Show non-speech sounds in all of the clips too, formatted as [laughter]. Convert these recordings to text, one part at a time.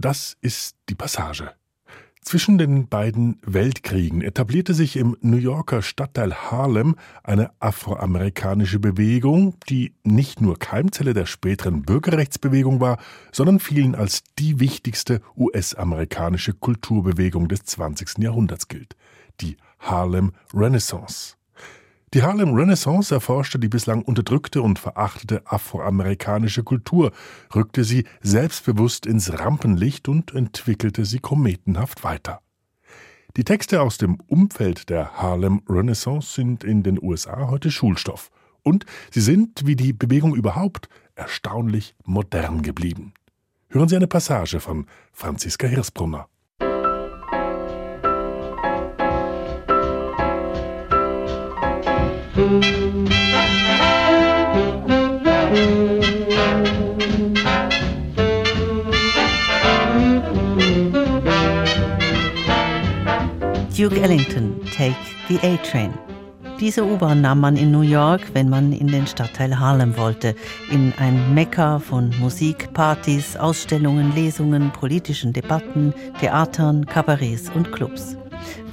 Das ist die Passage. Zwischen den beiden Weltkriegen etablierte sich im New Yorker Stadtteil Harlem eine afroamerikanische Bewegung, die nicht nur Keimzelle der späteren Bürgerrechtsbewegung war, sondern vielen als die wichtigste US-amerikanische Kulturbewegung des 20. Jahrhunderts gilt, die Harlem Renaissance. Die Harlem Renaissance erforschte die bislang unterdrückte und verachtete afroamerikanische Kultur, rückte sie selbstbewusst ins Rampenlicht und entwickelte sie kometenhaft weiter. Die Texte aus dem Umfeld der Harlem Renaissance sind in den USA heute Schulstoff. Und sie sind, wie die Bewegung überhaupt, erstaunlich modern geblieben. Hören Sie eine Passage von Franziska Hirsbrunner. Duke Ellington, Take the A-Train. Diese U-Bahn nahm man in New York, wenn man in den Stadtteil Harlem wollte, in ein Mekka von Musik, Partys, Ausstellungen, Lesungen, politischen Debatten, Theatern, Kabarets und Clubs.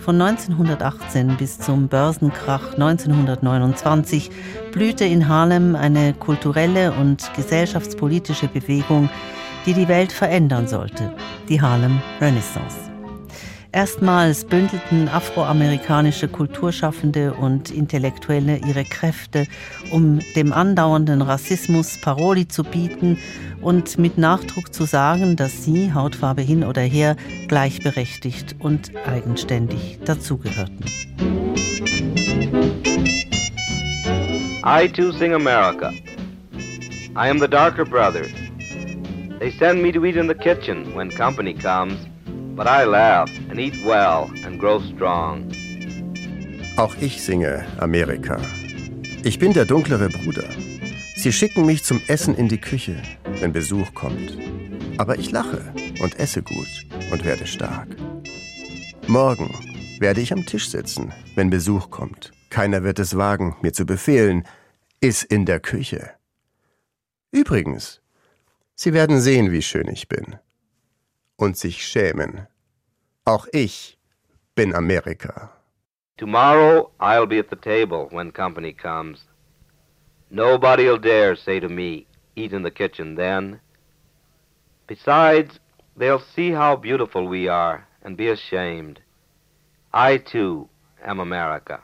Von 1918 bis zum Börsenkrach 1929 blühte in Harlem eine kulturelle und gesellschaftspolitische Bewegung, die die Welt verändern sollte, die Harlem Renaissance. Erstmals bündelten afroamerikanische Kulturschaffende und Intellektuelle ihre Kräfte, um dem andauernden Rassismus Paroli zu bieten und mit Nachdruck zu sagen, dass sie, Hautfarbe hin oder her, gleichberechtigt und eigenständig dazugehörten. I too sing America. I am the darker brother. They send me to eat in the kitchen when company comes, but I laugh and eat well and grow strong. Auch ich singe Amerika. Ich bin der dunklere Bruder. Sie schicken mich zum Essen in die Küche, wenn Besuch kommt. Aber ich lache und esse gut und werde stark. Morgen werde ich am Tisch sitzen, wenn Besuch kommt. Keiner wird es wagen, mir zu befehlen, iss in der Küche. Übrigens, Sie werden sehen, wie schön ich bin. Und sich schämen. Auch ich bin Amerika. Tomorrow I'll be at the table when company comes. Nobody'll dare say to me, eat in the kitchen then. Besides, they'll see how beautiful we are and be ashamed. I too am America.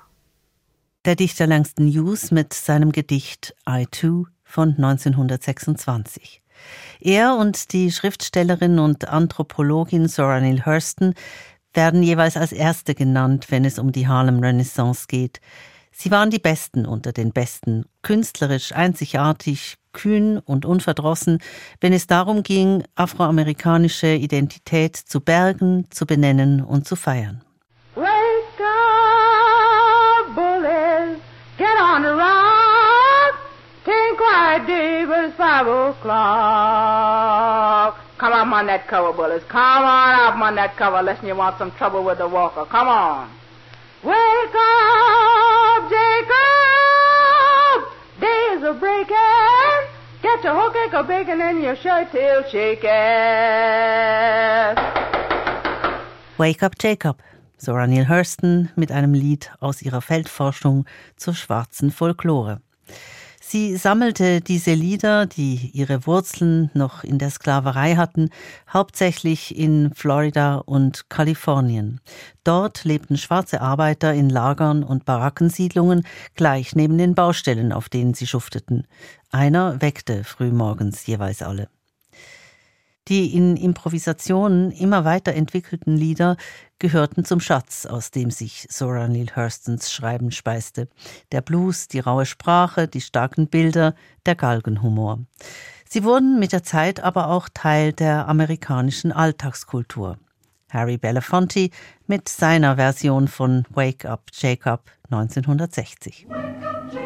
Der Dichter Langston Hughes mit seinem Gedicht I Too von 1926. Er und die Schriftstellerin und Anthropologin Zora Neale Hurston werden jeweils als Erste genannt, wenn es um die Harlem Renaissance geht. Sie waren die Besten unter den Besten, künstlerisch einzigartig, kühn und unverdrossen, wenn es darum ging, afroamerikanische Identität zu bergen, zu benennen und zu feiern. Five o'clock. Come on, on that cover, bullies. Come on up on that cover, lest you want some trouble with the walker. Come on. Wake up, Jacob. Days are breaking. Get your hook of bacon and your shirt tail shaking. Wake Up Jacob, Zora Neale Hurston mit einem Lied aus ihrer Feldforschung zur schwarzen Folklore. Sie sammelte diese Lieder, die ihre Wurzeln noch in der Sklaverei hatten, hauptsächlich in Florida und Kalifornien. Dort lebten schwarze Arbeiter in Lagern und Barackensiedlungen gleich neben den Baustellen, auf denen sie schufteten. Einer weckte frühmorgens jeweils alle. Die in Improvisationen immer weiterentwickelten Lieder gehörten zum Schatz, aus dem sich Zora Neale Hurstons Schreiben speiste. Der Blues, die raue Sprache, die starken Bilder, der Galgenhumor. Sie wurden mit der Zeit aber auch Teil der amerikanischen Alltagskultur. Harry Belafonte mit seiner Version von Wake Up Jacob 1960. Wake up, Jacob.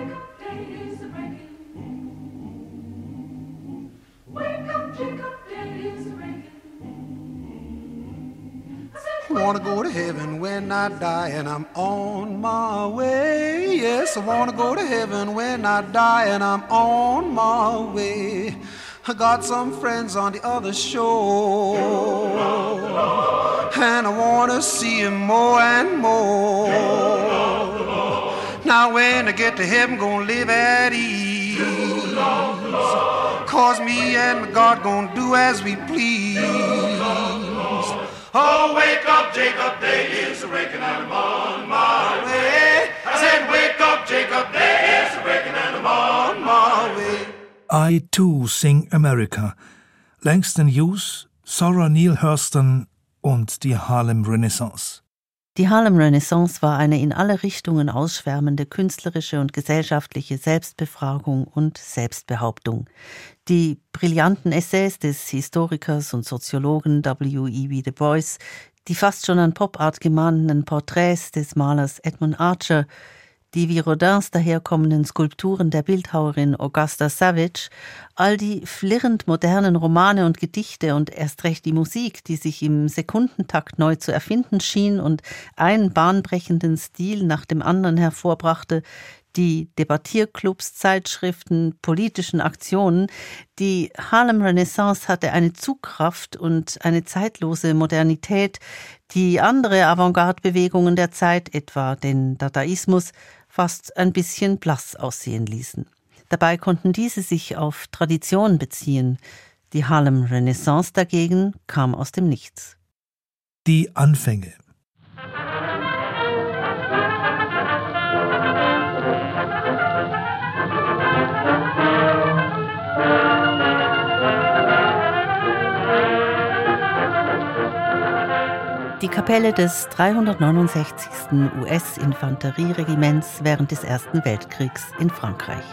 Wanna go to heaven when I die and I'm on my way. Yes, I wanna go to heaven when I die and I'm on my way. I got some friends on the other shore, and I want to see them more and more. Now, when I get to heaven, gonna live at ease. Cause me and my God gonna do as we please. Oh, wake up, Jacob, day is breaking and I'm on my way. I said, wake up, Jacob, day is breaking and I'm on my way. I Too Sing America. Langston Hughes, Sarah Neale Hurston und die Harlem Renaissance. Die Harlem Renaissance war eine in alle Richtungen ausschwärmende künstlerische und gesellschaftliche Selbstbefragung und Selbstbehauptung. Die brillanten Essays des Historikers und Soziologen W.E.B. Du Bois, die fast schon an Popart gemahnten Porträts des Malers Edmund Archer, die wie Rodins daherkommenden Skulpturen der Bildhauerin Augusta Savage, all die flirrend modernen Romane und Gedichte und erst recht die Musik, die sich im Sekundentakt neu zu erfinden schien und einen bahnbrechenden Stil nach dem anderen hervorbrachte, die Debattierclubs, Zeitschriften, politischen Aktionen. Die Harlem Renaissance hatte eine Zugkraft und eine zeitlose Modernität, die andere Avantgarde-Bewegungen der Zeit, etwa den Dadaismus, fast ein bisschen blass aussehen ließen. Dabei konnten diese sich auf Tradition beziehen. Die Harlem Renaissance dagegen kam aus dem Nichts. Die Anfänge Die Kapelle des 369. US-Infanterieregiments während des Ersten Weltkriegs in Frankreich.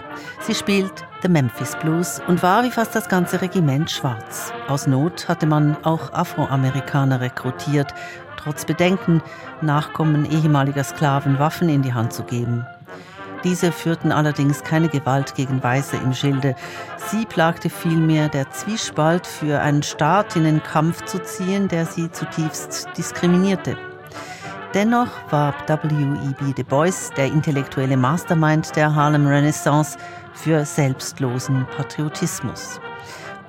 Sie spielt The Memphis Blues und war wie fast das ganze Regiment schwarz. Aus Not hatte man auch Afroamerikaner rekrutiert, trotz Bedenken, Nachkommen ehemaliger Sklaven Waffen in die Hand zu geben. Diese führten allerdings keine Gewalt gegen Weiße im Schilde. Sie plagte vielmehr der Zwiespalt, für einen Staat in den Kampf zu ziehen, der sie zutiefst diskriminierte. Dennoch war W.E.B. Du Bois der intellektuelle Mastermind der Harlem Renaissance für selbstlosen Patriotismus.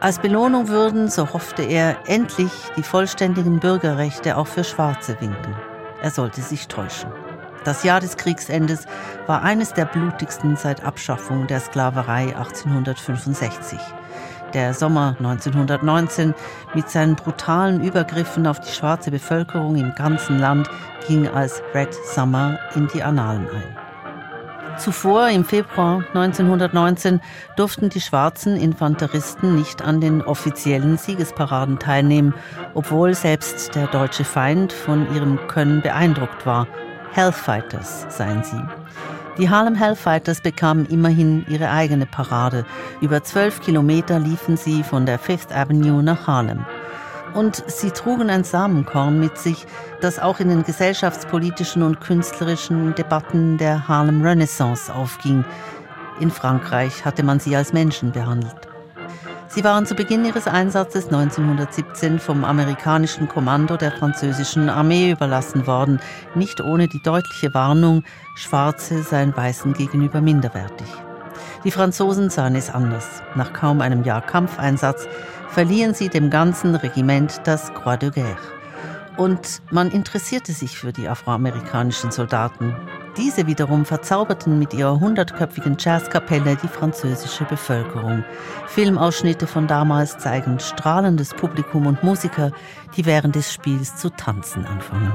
Als Belohnung würden, so hoffte er, endlich die vollständigen Bürgerrechte auch für Schwarze winken. Er sollte sich täuschen. Das Jahr des Kriegsendes war eines der blutigsten seit Abschaffung der Sklaverei 1865. Der Sommer 1919 mit seinen brutalen Übergriffen auf die schwarze Bevölkerung im ganzen Land ging als Red Summer in die Annalen ein. Zuvor, im Februar 1919, durften die schwarzen Infanteristen nicht an den offiziellen Siegesparaden teilnehmen, obwohl selbst der deutsche Feind von ihrem Können beeindruckt war Hellfighters seien sie. Die Harlem Hellfighters bekamen immerhin ihre eigene Parade. Über zwölf Kilometer liefen sie von der Fifth Avenue nach Harlem. Und sie trugen ein Samenkorn mit sich, das auch in den gesellschaftspolitischen und künstlerischen Debatten der Harlem Renaissance aufging. In Frankreich hatte man sie als Menschen behandelt. Sie waren zu Beginn ihres Einsatzes 1917 vom amerikanischen Kommando der französischen Armee überlassen worden, nicht ohne die deutliche Warnung, Schwarze seien Weißen gegenüber minderwertig. Die Franzosen sahen es anders. Nach kaum einem Jahr Kampfeinsatz verliehen sie dem ganzen Regiment das Croix de Guerre. Und man interessierte sich für die afroamerikanischen Soldaten. Diese wiederum verzauberten mit ihrer hundertköpfigen Jazzkapelle die französische Bevölkerung. Filmausschnitte von damals zeigen strahlendes Publikum und Musiker, die während des Spiels zu tanzen anfangen.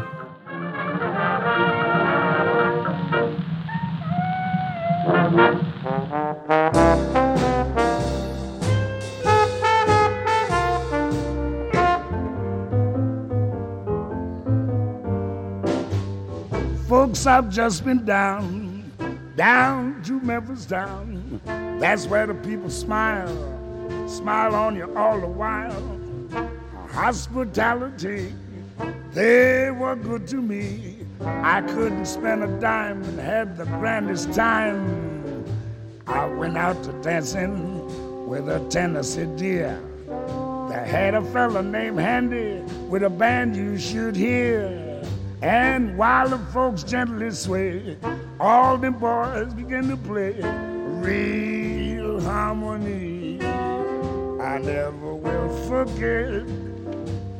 I've just been down, down to Memphis down. That's where the people smile, smile on you all the while. Hospitality, they were good to me. I couldn't spend a dime and had the grandest time. I went out to dancing with a Tennessee deer. They had a fella named Handy with a band you should hear. And while the folks gently sway, all the boys begin to play real harmony. I never will forget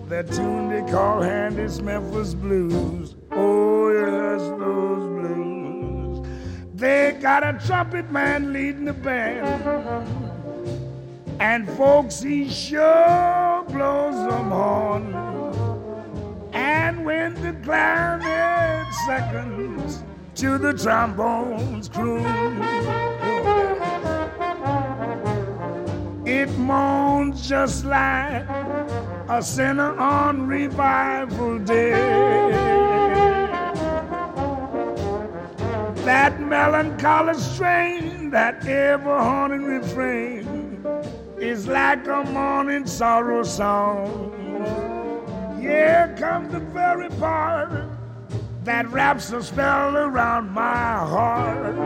that tune they call Handy's Memphis Blues. Oh, yes, those blues. They got a trumpet man leading the band. And folks, he sure blows them horn. And when the clarinet seconds to the trombones croon, it moans just like a sinner on revival day. That melancholy strain, that ever haunting refrain, is like a morning sorrow song. Here comes the very part that wraps a spell around my heart.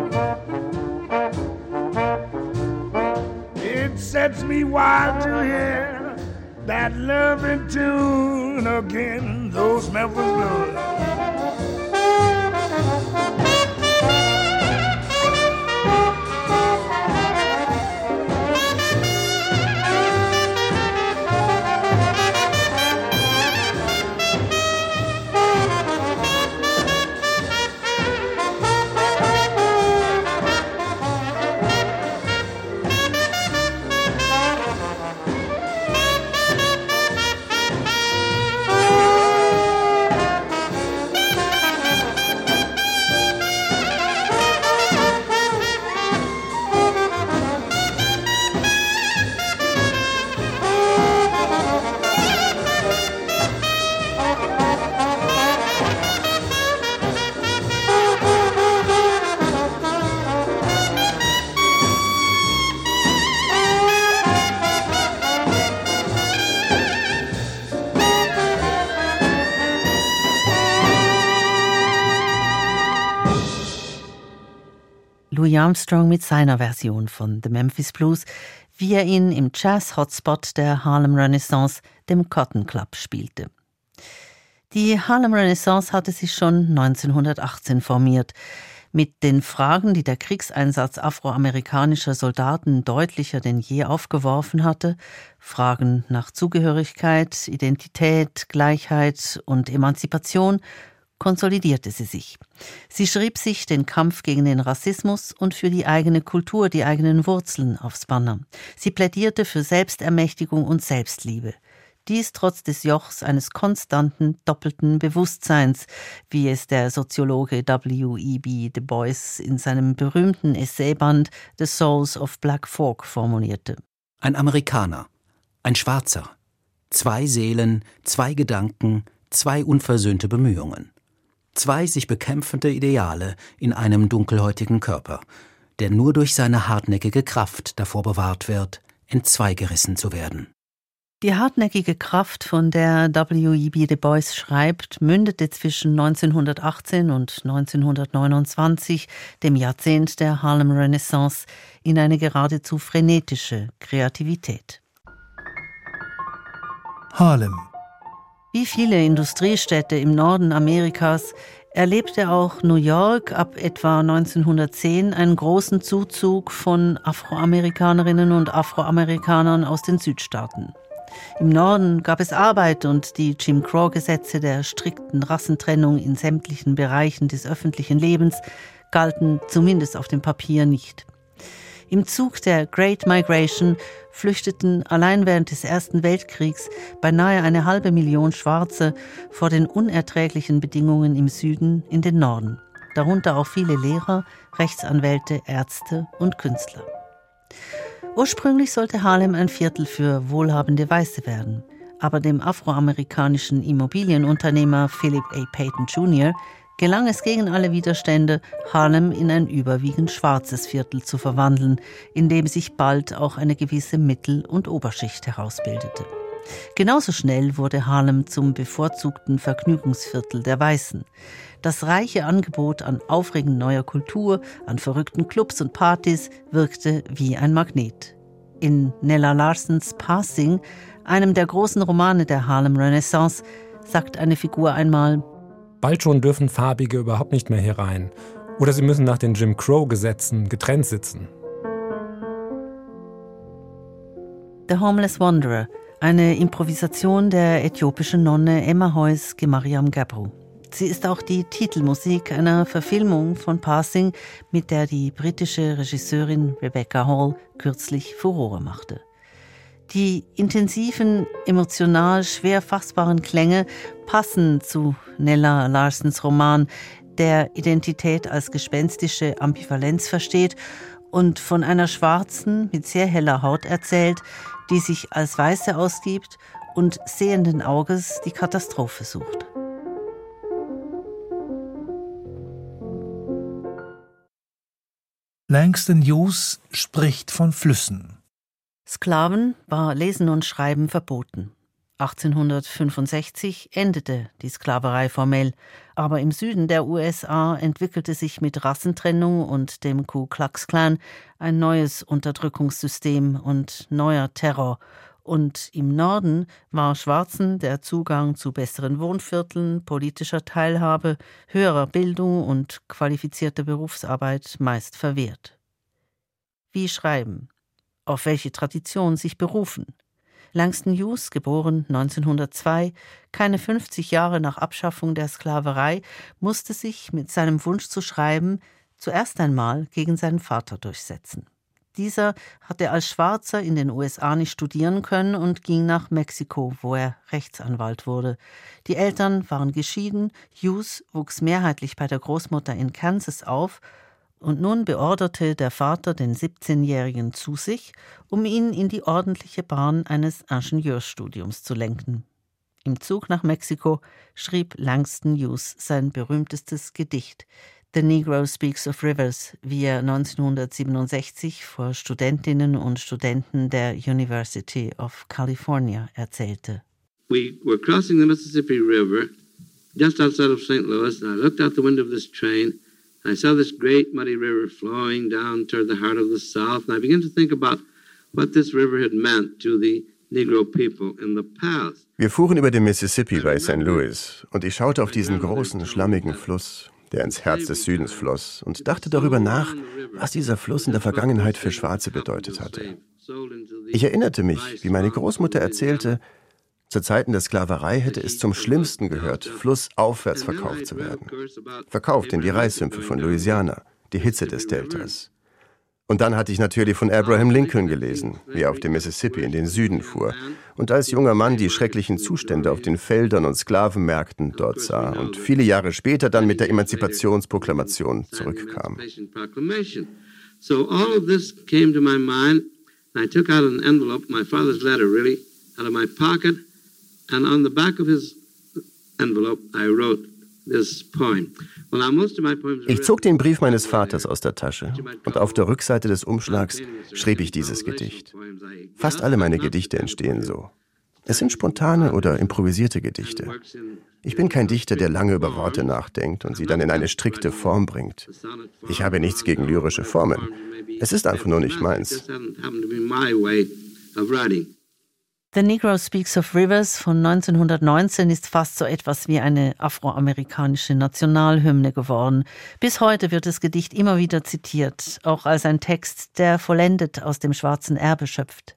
It sets me wild to hear that loving tune again, those Memphis blues. Louis Armstrong mit seiner Version von The Memphis Blues, wie er ihn im Jazz-Hotspot der Harlem Renaissance, dem Cotton Club, spielte. Die Harlem Renaissance hatte sich schon 1918 formiert. Mit den Fragen, die der Kriegseinsatz afroamerikanischer Soldaten deutlicher denn je aufgeworfen hatte, Fragen nach Zugehörigkeit, Identität, Gleichheit und Emanzipation, konsolidierte sie sich. Sie schrieb sich den Kampf gegen den Rassismus und für die eigene Kultur, die eigenen Wurzeln aufs Banner. Sie plädierte für Selbstermächtigung und Selbstliebe. Dies trotz des Jochs eines konstanten, doppelten Bewusstseins, wie es der Soziologe W.E.B. Du Bois in seinem berühmten Essayband The Souls of Black Folk formulierte. Ein Amerikaner, ein Schwarzer, zwei Seelen, zwei Gedanken, zwei unversöhnte Bemühungen. Zwei sich bekämpfende Ideale in einem dunkelhäutigen Körper, der nur durch seine hartnäckige Kraft davor bewahrt wird, entzweigerissen zu werden. Die hartnäckige Kraft, von der W.E.B. Du Bois schreibt, mündete zwischen 1918 und 1929, dem Jahrzehnt der Harlem Renaissance, in eine geradezu frenetische Kreativität. Harlem. Wie viele Industriestädte im Norden Amerikas erlebte auch New York ab etwa 1910 einen großen Zuzug von Afroamerikanerinnen und Afroamerikanern aus den Südstaaten. Im Norden gab es Arbeit und die Jim Crow-Gesetze der strikten Rassentrennung in sämtlichen Bereichen des öffentlichen Lebens galten zumindest auf dem Papier nicht. Im Zug der Great Migration flüchteten allein während des Ersten Weltkriegs beinahe eine halbe Million Schwarze vor den unerträglichen Bedingungen im Süden in den Norden, darunter auch viele Lehrer, Rechtsanwälte, Ärzte und Künstler. Ursprünglich sollte Harlem ein Viertel für wohlhabende Weiße werden, aber dem afroamerikanischen Immobilienunternehmer Philip A. Payton Jr. gelang es gegen alle Widerstände, Harlem in ein überwiegend schwarzes Viertel zu verwandeln, in dem sich bald auch eine gewisse Mittel- und Oberschicht herausbildete. Genauso schnell wurde Harlem zum bevorzugten Vergnügungsviertel der Weißen. Das reiche Angebot an aufregend neuer Kultur, an verrückten Clubs und Partys wirkte wie ein Magnet. In Nella Larsens Passing, einem der großen Romane der Harlem Renaissance, sagt eine Figur einmal, Bald schon dürfen Farbige überhaupt nicht mehr hier rein. Oder sie müssen nach den Jim Crow-Gesetzen getrennt sitzen. The Homeless Wanderer, eine Improvisation der äthiopischen Nonne Emma Heus Gemariam Gabru. Sie ist auch die Titelmusik einer Verfilmung von Passing, mit der die britische Regisseurin Rebecca Hall kürzlich Furore machte. Die intensiven, emotional schwer fassbaren Klänge passen zu Nella Larsens Roman, der Identität als gespenstische Ambivalenz versteht und von einer schwarzen, mit sehr heller Haut erzählt, die sich als Weiße ausgibt und sehenden Auges die Katastrophe sucht. Langston Hughes spricht von Flüssen. Sklaven war Lesen und Schreiben verboten. 1865 endete die Sklaverei formell, aber im Süden der USA entwickelte sich mit Rassentrennung und dem Ku Klux Klan ein neues Unterdrückungssystem und neuer Terror, und im Norden war Schwarzen der Zugang zu besseren Wohnvierteln, politischer Teilhabe, höherer Bildung und qualifizierter Berufsarbeit meist verwehrt. Wie schreiben? Auf welche Tradition sich berufen? Langston Hughes, geboren 1902, keine 50 Jahre nach Abschaffung der Sklaverei, musste sich mit seinem Wunsch zu schreiben zuerst einmal gegen seinen Vater durchsetzen. Dieser hatte als Schwarzer in den USA nicht studieren können und ging nach Mexiko, wo er Rechtsanwalt wurde. Die Eltern waren geschieden, Hughes wuchs mehrheitlich bei der Großmutter in Kansas auf und nun beorderte der Vater den 17-Jährigen zu sich, um ihn in die ordentliche Bahn eines Ingenieursstudiums zu lenken. Im Zug nach Mexiko schrieb Langston Hughes sein berühmtestes Gedicht The Negro Speaks of Rivers, wie er 1967 vor Studentinnen und Studenten der University of California erzählte. We were crossing the Mississippi River just outside of St. Louis, and I looked out the window of this train I saw this great muddy river flowing down toward the heart of the South, and I began to think about what this river had meant to the Negro people in the past. Wir fuhren über den Mississippi bei St. Louis und ich schaute auf diesen großen, schlammigen Fluss, der ins Herz des Südens floss, und dachte darüber nach, was dieser Fluss in der Vergangenheit für Schwarze bedeutet hatte. Ich erinnerte mich, wie meine Großmutter erzählte, zu Zeiten der Sklaverei hätte es zum Schlimmsten gehört, flussaufwärts verkauft zu werden. Verkauft in die Reissümpfe von Louisiana, die Hitze des Deltas. Und dann hatte ich natürlich von Abraham Lincoln gelesen, wie er auf dem Mississippi in den Süden fuhr und als junger Mann die schrecklichen Zustände auf den Feldern und Sklavenmärkten dort sah und viele Jahre später dann mit der Emanzipationsproklamation zurückkam. So all of this came to my mind. I took out an envelope, my father's letter really, out of my pocket and on the back of his envelope I wrote this poem. Ich zog den Brief meines Vaters aus der Tasche und auf der Rückseite des Umschlags schrieb ich dieses Gedicht. Fast alle meine Gedichte entstehen so. Es sind spontane oder improvisierte Gedichte. Ich bin kein Dichter, der lange über Worte nachdenkt und sie dann in eine strikte Form bringt. Ich habe nichts gegen lyrische Formen. Es ist einfach nur nicht meins. The Negro Speaks of Rivers von 1919 ist fast so etwas wie eine afroamerikanische Nationalhymne geworden. Bis heute wird das Gedicht immer wieder zitiert, auch als ein Text, der vollendet aus dem schwarzen Erbe schöpft.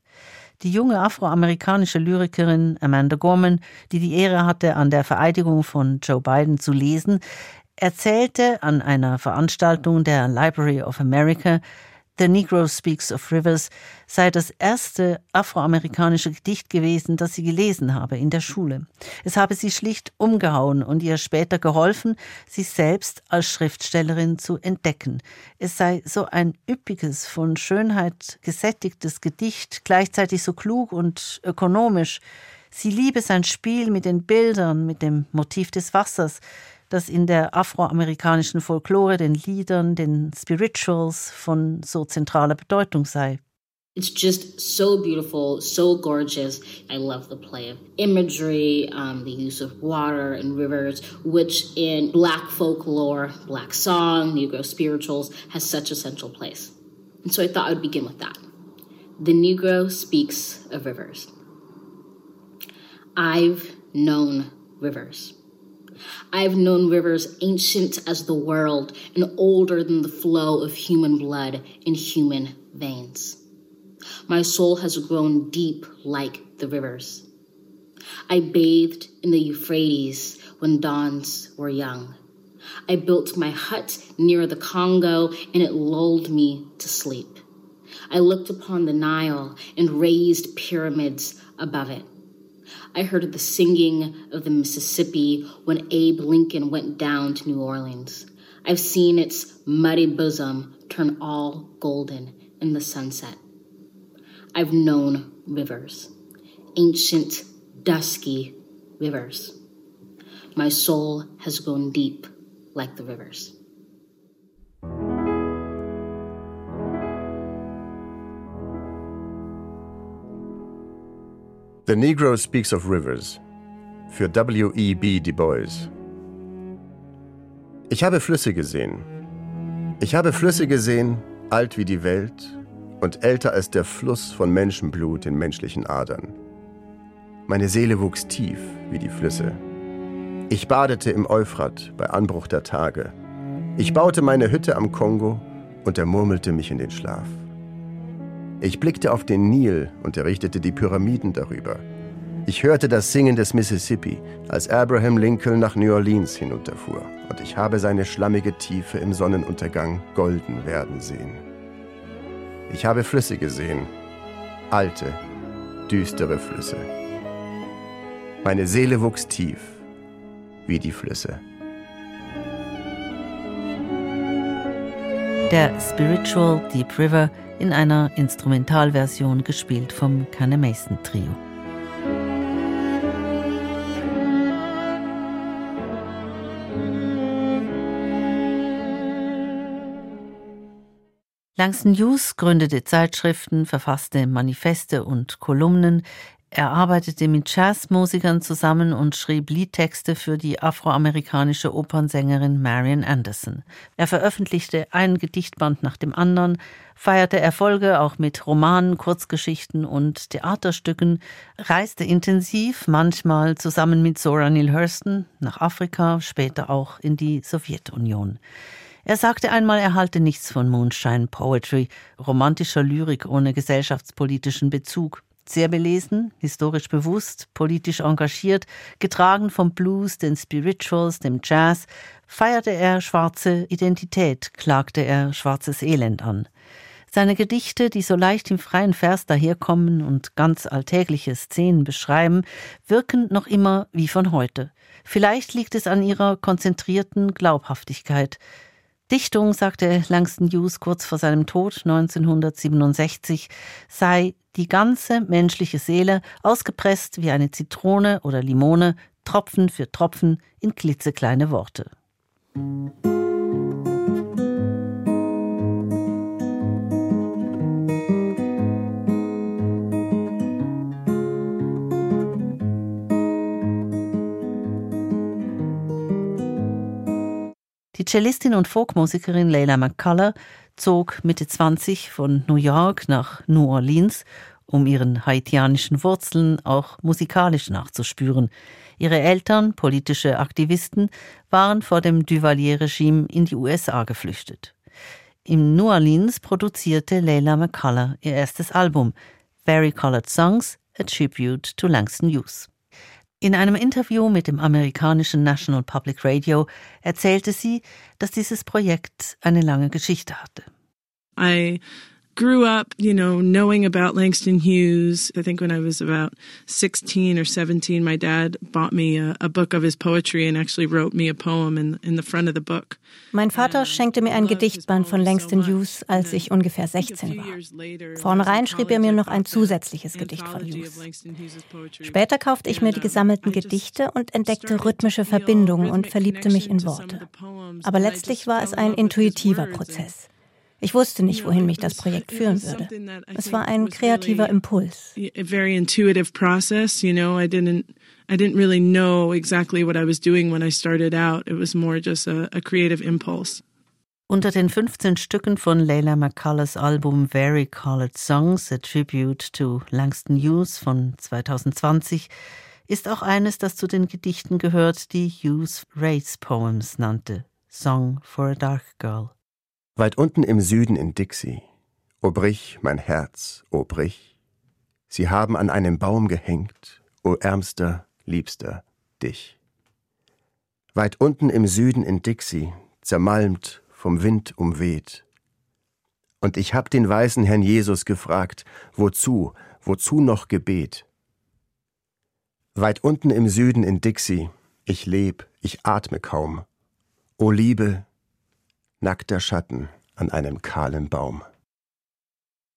Die junge afroamerikanische Lyrikerin Amanda Gorman, die die Ehre hatte, an der Vereidigung von Joe Biden zu lesen, erzählte an einer Veranstaltung der Library of America, The Negro Speaks of Rivers sei das erste afroamerikanische Gedicht gewesen, das sie gelesen habe in der Schule. Es habe sie schlicht umgehauen und ihr später geholfen, sich selbst als Schriftstellerin zu entdecken. Es sei so ein üppiges, von Schönheit gesättigtes Gedicht, gleichzeitig so klug und ökonomisch. Sie liebe sein Spiel mit den Bildern, mit dem Motiv des Wassers, das in der afroamerikanischen Folklore, den Liedern, den Spirituals von so zentraler Bedeutung sei. It's just so beautiful, so gorgeous. I love the play of imagery, um, the use of water and rivers, which in Black folklore, Black song, Negro spirituals has such a central place. And so I thought I would begin with that. The Negro speaks of rivers. I've known rivers. I've known rivers ancient as the world and older than the flow of human blood in human veins. My soul has grown deep like the rivers. I bathed in the Euphrates when dawns were young. I built my hut near the Congo and it lulled me to sleep. I looked upon the Nile and raised pyramids above it. I heard the singing of the Mississippi when Abe Lincoln went down to New Orleans. I've seen its muddy bosom turn all golden in the sunset. I've known rivers, ancient, dusky rivers. My soul has grown deep like the rivers. The Negro Speaks of Rivers für W.E.B. Du Bois. Ich habe Flüsse gesehen. Ich habe Flüsse gesehen, alt wie die Welt und älter als der Fluss von Menschenblut in menschlichen Adern. Meine Seele wuchs tief wie die Flüsse. Ich badete im Euphrat bei Anbruch der Tage. Ich baute meine Hütte am Kongo und er murmelte mich in den Schlaf. Ich blickte auf den Nil und errichtete die Pyramiden darüber. Ich hörte das Singen des Mississippi, als Abraham Lincoln nach New Orleans hinunterfuhr, und ich habe seine schlammige Tiefe im Sonnenuntergang golden werden sehen. Ich habe Flüsse gesehen, alte, düstere Flüsse. Meine Seele wuchs tief, wie die Flüsse. Der Spiritual Deep River in einer Instrumentalversion gespielt vom Canne Mason Trio. Langston Hughes gründete Zeitschriften, verfasste Manifeste und Kolumnen. Er arbeitete mit Jazzmusikern zusammen und schrieb Liedtexte für die afroamerikanische Opernsängerin Marian Anderson. Er veröffentlichte einen Gedichtband nach dem anderen, feierte Erfolge auch mit Romanen, Kurzgeschichten und Theaterstücken, reiste intensiv, manchmal zusammen mit Zora Neale Hurston, nach Afrika, später auch in die Sowjetunion. Er sagte einmal, er halte nichts von Moonshine Poetry, romantischer Lyrik ohne gesellschaftspolitischen Bezug. Sehr belesen, historisch bewusst, politisch engagiert, getragen vom Blues, den Spirituals, dem Jazz, feierte er schwarze Identität, klagte er schwarzes Elend an. Seine Gedichte, die so leicht im freien Vers daherkommen und ganz alltägliche Szenen beschreiben, wirken noch immer wie von heute. Vielleicht liegt es an ihrer konzentrierten Glaubhaftigkeit. Dichtung, sagte Langston Hughes kurz vor seinem Tod 1967, sei die ganze menschliche Seele ausgepresst wie eine Zitrone oder Limone, Tropfen für Tropfen in klitzekleine Worte. Die Cellistin und Folkmusikerin Leila McCullough zog Mitte 20 von New York nach New Orleans, um ihren haitianischen Wurzeln auch musikalisch nachzuspüren. Ihre Eltern, politische Aktivisten, waren vor dem Duvalier-Regime in die USA geflüchtet. Im New Orleans produzierte Leila McCullough ihr erstes Album, Very Colored Songs, a Tribute to Langston Hughes. In einem Interview mit dem amerikanischen National Public Radio erzählte sie, dass dieses Projekt eine lange Geschichte hatte. I grew up, you know, knowing about Langston Hughes. I think when I was about 16 or 17, my dad bought me a, a, book of his poetry and actually wrote me a poem in, in the front of the book. Mein Vater schenkte mir ein Gedichtband von Langston Hughes, als ich ungefähr 16 war. Vornherein schrieb er mir noch ein zusätzliches Gedicht von Hughes. Später kaufte ich mir die gesammelten Gedichte und entdeckte rhythmische Verbindungen und verliebte mich in Worte. Aber letztlich war es ein intuitiver Prozess. Ich wusste nicht, wohin mich das Projekt führen würde. Es war ein kreativer Impuls. A very intuitive process, you know, I didn't I didn't really know exactly what I was doing when I started out. It was more just a, a creative impulse. Unter den 15 Stücken von Leila McCulloughs Album Very Colored Songs, a Tribute to Langston Hughes von 2020, ist auch eines, das zu den Gedichten gehört, die Hughes Race Poems nannte, Song for a Dark Girl. Weit unten im Süden in Dixie, O brich, mein Herz, o brich. Sie haben an einem Baum gehängt, o ärmster, liebster, dich. Weit unten im Süden in Dixie, zermalmt, vom Wind umweht. Und ich hab den weißen Herrn Jesus gefragt, wozu, wozu noch Gebet? Weit unten im Süden in Dixie, ich leb, ich atme kaum. O Liebe, nackter Schatten an einem kahlen Baum.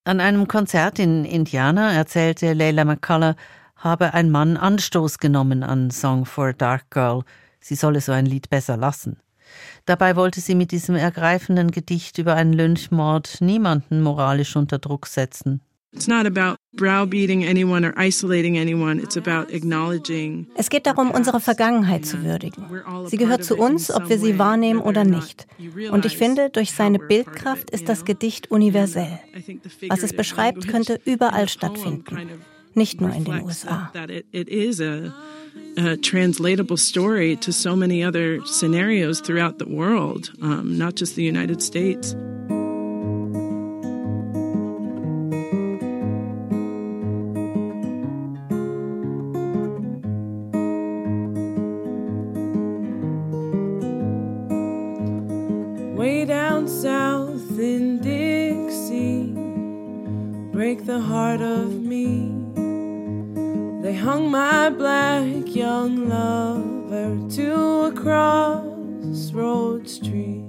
An einem Konzert in Indiana erzählte Leila McCullough, habe ein Mann Anstoß genommen an Song for a Dark Girl, sie solle so ein Lied besser lassen. Dabei wollte sie mit diesem ergreifenden Gedicht über einen Lynchmord niemanden moralisch unter Druck setzen. It's not about browbeating anyone or isolating anyone. It's about acknowledging. Es geht darum, unsere Vergangenheit zu würdigen. Sie gehört zu uns, ob wir sie wahrnehmen oder nicht. Und ich finde, durch seine Bildkraft ist das Gedicht universell. Was es beschreibt, könnte überall stattfinden, nicht nur in den USA. a translatable story to so many other scenarios throughout the world, not just the United States. Break the heart of me. They hung my black young lover to a crossroads tree.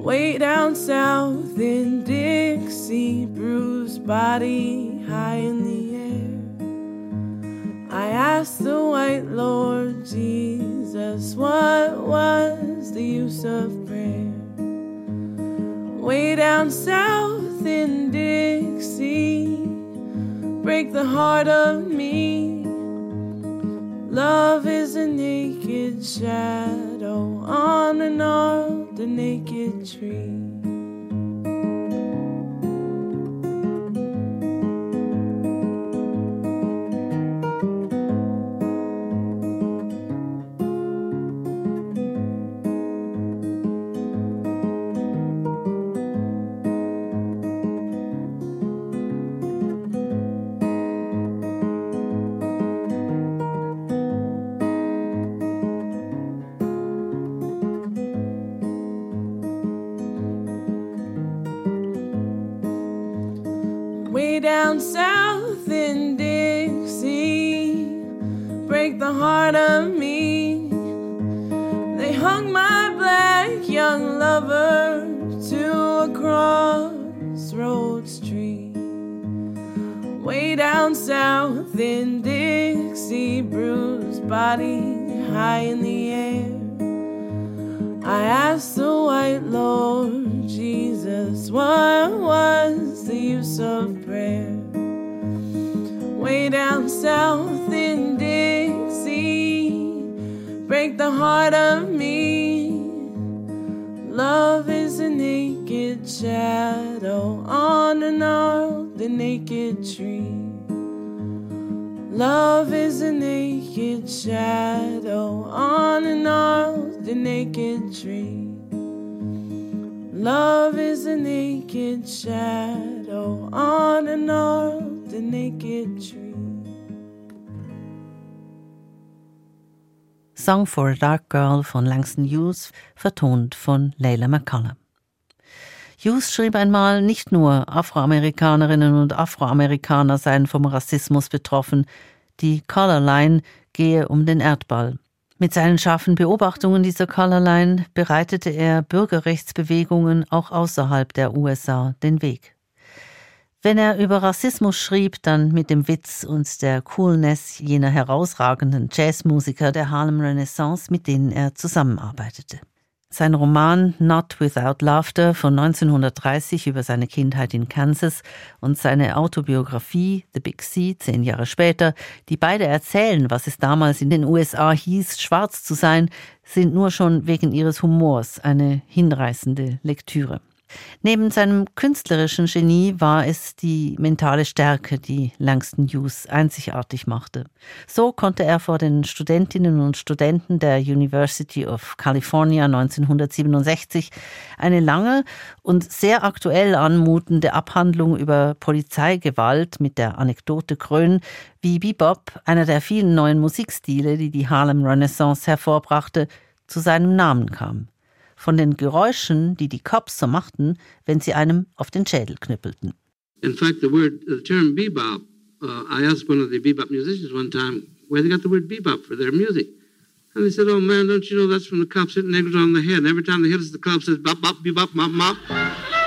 Way down south in Dixie, bruised body high in the air. I asked the white Lord Jesus, what was the use of prayer? Way down south in Dixie break the heart of me. Love is a naked shadow on an old naked tree. Song for a Dark Girl von Langston Hughes, vertont von Leila McCullough. Hughes schrieb einmal, nicht nur Afroamerikanerinnen und Afroamerikaner seien vom Rassismus betroffen, die Color Line gehe um den Erdball. Mit seinen scharfen Beobachtungen dieser Color Line bereitete er Bürgerrechtsbewegungen auch außerhalb der USA den Weg. Wenn er über Rassismus schrieb, dann mit dem Witz und der Coolness jener herausragenden Jazzmusiker der Harlem Renaissance, mit denen er zusammenarbeitete. Sein Roman Not Without Laughter von 1930 über seine Kindheit in Kansas und seine Autobiografie The Big Sea zehn Jahre später, die beide erzählen, was es damals in den USA hieß, schwarz zu sein, sind nur schon wegen ihres Humors eine hinreißende Lektüre. Neben seinem künstlerischen Genie war es die mentale Stärke, die Langston Hughes einzigartig machte. So konnte er vor den Studentinnen und Studenten der University of California 1967 eine lange und sehr aktuell anmutende Abhandlung über Polizeigewalt mit der Anekdote krönen, wie Bebop, einer der vielen neuen Musikstile, die die Harlem Renaissance hervorbrachte, zu seinem Namen kam von den Geräuschen, die die Cops so machten, wenn sie einem auf den Schädel knüppelten. In fact, the word, the term bebop, uh, I asked one of the bebop musicians one time where they got the word bebop for their music. And they said, oh man, don't you know that's from the cops hitting niggas on the head. And every time they hit us, the club says bop, bop, bebop, mop, mop.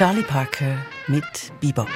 Charlie Parker mit Bebop.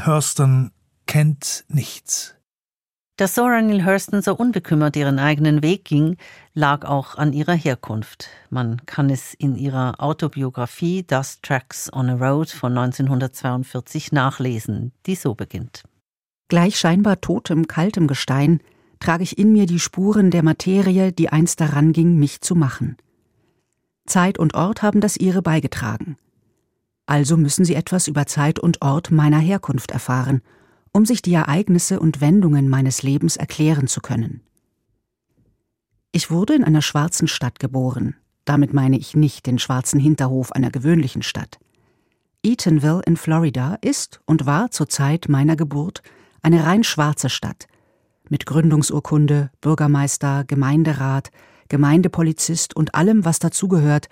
Neale Hurston kennt nichts. Dass Zora Neale Hurston so unbekümmert ihren eigenen Weg ging, lag auch an ihrer Herkunft. Man kann es in ihrer Autobiografie Dust Tracks on a Road von 1942 nachlesen, die so beginnt. Gleich scheinbar totem, kaltem Gestein trage ich in mir die Spuren der Materie, die einst daran ging, mich zu machen. Zeit und Ort haben das ihre beigetragen also müssen sie etwas über Zeit und Ort meiner Herkunft erfahren, um sich die Ereignisse und Wendungen meines Lebens erklären zu können. Ich wurde in einer schwarzen Stadt geboren, damit meine ich nicht den schwarzen Hinterhof einer gewöhnlichen Stadt. Eatonville in Florida ist und war zur Zeit meiner Geburt eine rein schwarze Stadt, mit Gründungsurkunde, Bürgermeister, Gemeinderat, Gemeindepolizist und allem, was dazugehört,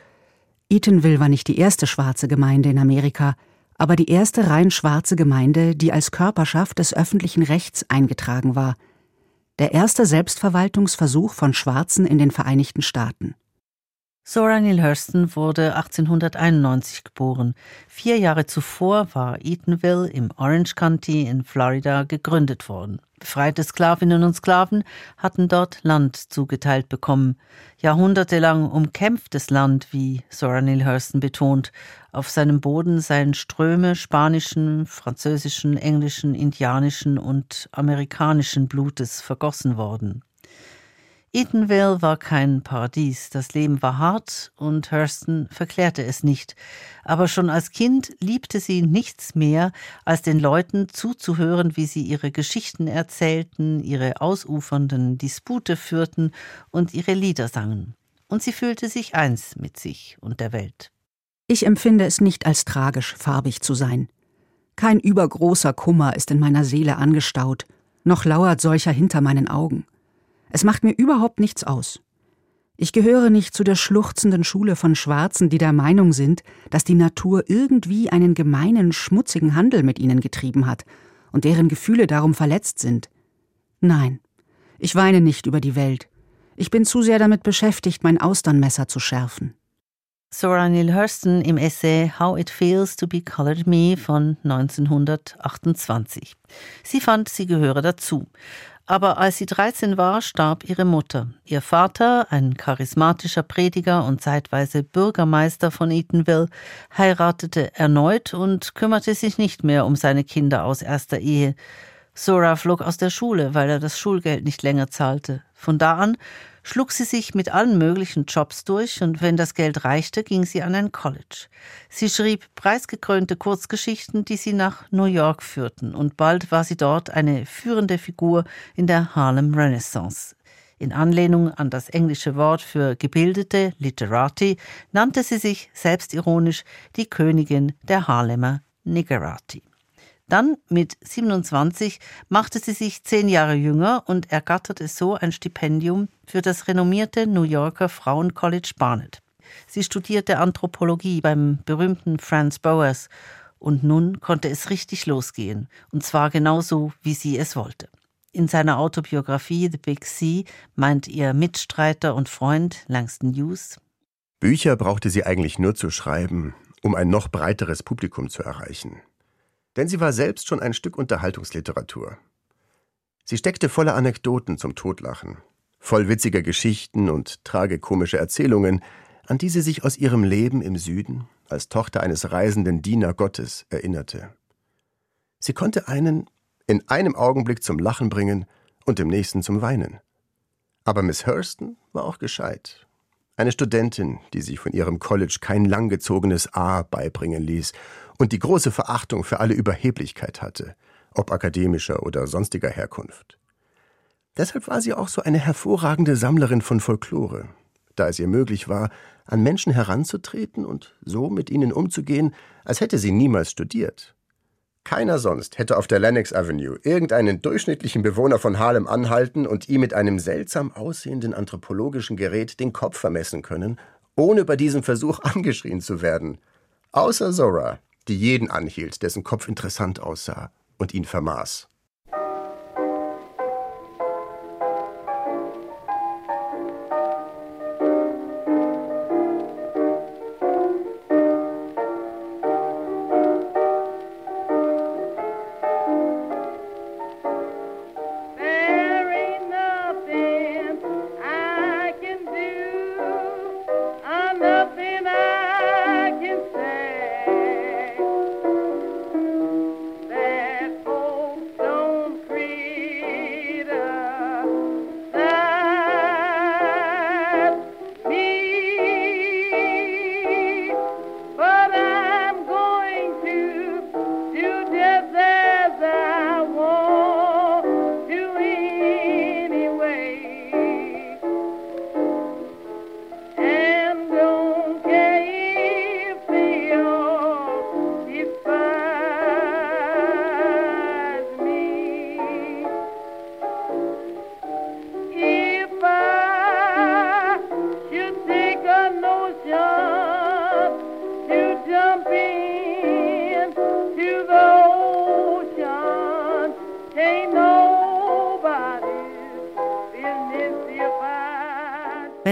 Eatonville war nicht die erste schwarze Gemeinde in Amerika, aber die erste rein schwarze Gemeinde, die als Körperschaft des öffentlichen Rechts eingetragen war. Der erste Selbstverwaltungsversuch von Schwarzen in den Vereinigten Staaten. Zora Neale Hurston wurde 1891 geboren. Vier Jahre zuvor war Eatonville im Orange County in Florida gegründet worden. Befreite Sklavinnen und Sklaven hatten dort Land zugeteilt bekommen. Jahrhundertelang umkämpftes Land, wie Zora Neale Hurston betont. Auf seinem Boden seien Ströme spanischen, französischen, englischen, indianischen und amerikanischen Blutes vergossen worden. Eatonville war kein Paradies, das Leben war hart und Hurston verklärte es nicht. Aber schon als Kind liebte sie nichts mehr, als den Leuten zuzuhören, wie sie ihre Geschichten erzählten, ihre ausufernden Dispute führten und ihre Lieder sangen. Und sie fühlte sich eins mit sich und der Welt. Ich empfinde es nicht als tragisch, farbig zu sein. Kein übergroßer Kummer ist in meiner Seele angestaut, noch lauert solcher hinter meinen Augen. Es macht mir überhaupt nichts aus. Ich gehöre nicht zu der schluchzenden Schule von Schwarzen, die der Meinung sind, dass die Natur irgendwie einen gemeinen, schmutzigen Handel mit ihnen getrieben hat und deren Gefühle darum verletzt sind. Nein, ich weine nicht über die Welt. Ich bin zu sehr damit beschäftigt, mein Austernmesser zu schärfen. Sora Neale Hurston im Essay How It Feels to Be Colored Me von 1928. Sie fand, sie gehöre dazu aber als sie 13 war, starb ihre Mutter. Ihr Vater, ein charismatischer Prediger und zeitweise Bürgermeister von Eatonville, heiratete erneut und kümmerte sich nicht mehr um seine Kinder aus erster Ehe. Sora flog aus der Schule, weil er das Schulgeld nicht länger zahlte. Von da an schlug sie sich mit allen möglichen Jobs durch und wenn das Geld reichte, ging sie an ein College. Sie schrieb preisgekrönte Kurzgeschichten, die sie nach New York führten und bald war sie dort eine führende Figur in der Harlem Renaissance. In Anlehnung an das englische Wort für Gebildete, Literati, nannte sie sich selbstironisch die Königin der Harlemer Niggerati. Dann mit 27 machte sie sich zehn Jahre jünger und ergatterte so ein Stipendium für das renommierte New Yorker Frauencollege Barnet. Sie studierte Anthropologie beim berühmten Franz Boas und nun konnte es richtig losgehen, und zwar genauso, wie sie es wollte. In seiner Autobiografie The Big Sea meint ihr Mitstreiter und Freund Langston Hughes, Bücher brauchte sie eigentlich nur zu schreiben, um ein noch breiteres Publikum zu erreichen denn sie war selbst schon ein Stück Unterhaltungsliteratur. Sie steckte voller Anekdoten zum Totlachen, voll witziger Geschichten und tragikomische Erzählungen, an die sie sich aus ihrem Leben im Süden als Tochter eines reisenden Diener Gottes erinnerte. Sie konnte einen in einem Augenblick zum Lachen bringen und im nächsten zum Weinen. Aber Miss Hurston war auch gescheit. Eine Studentin, die sich von ihrem College kein langgezogenes A beibringen ließ und die große Verachtung für alle Überheblichkeit hatte, ob akademischer oder sonstiger Herkunft. Deshalb war sie auch so eine hervorragende Sammlerin von Folklore, da es ihr möglich war, an Menschen heranzutreten und so mit ihnen umzugehen, als hätte sie niemals studiert. Keiner sonst hätte auf der Lennox Avenue irgendeinen durchschnittlichen Bewohner von Harlem anhalten und ihm mit einem seltsam aussehenden anthropologischen Gerät den Kopf vermessen können, ohne bei diesem Versuch [laughs] angeschrien zu werden. Außer Zora, die jeden anhielt, dessen Kopf interessant aussah und ihn vermaß.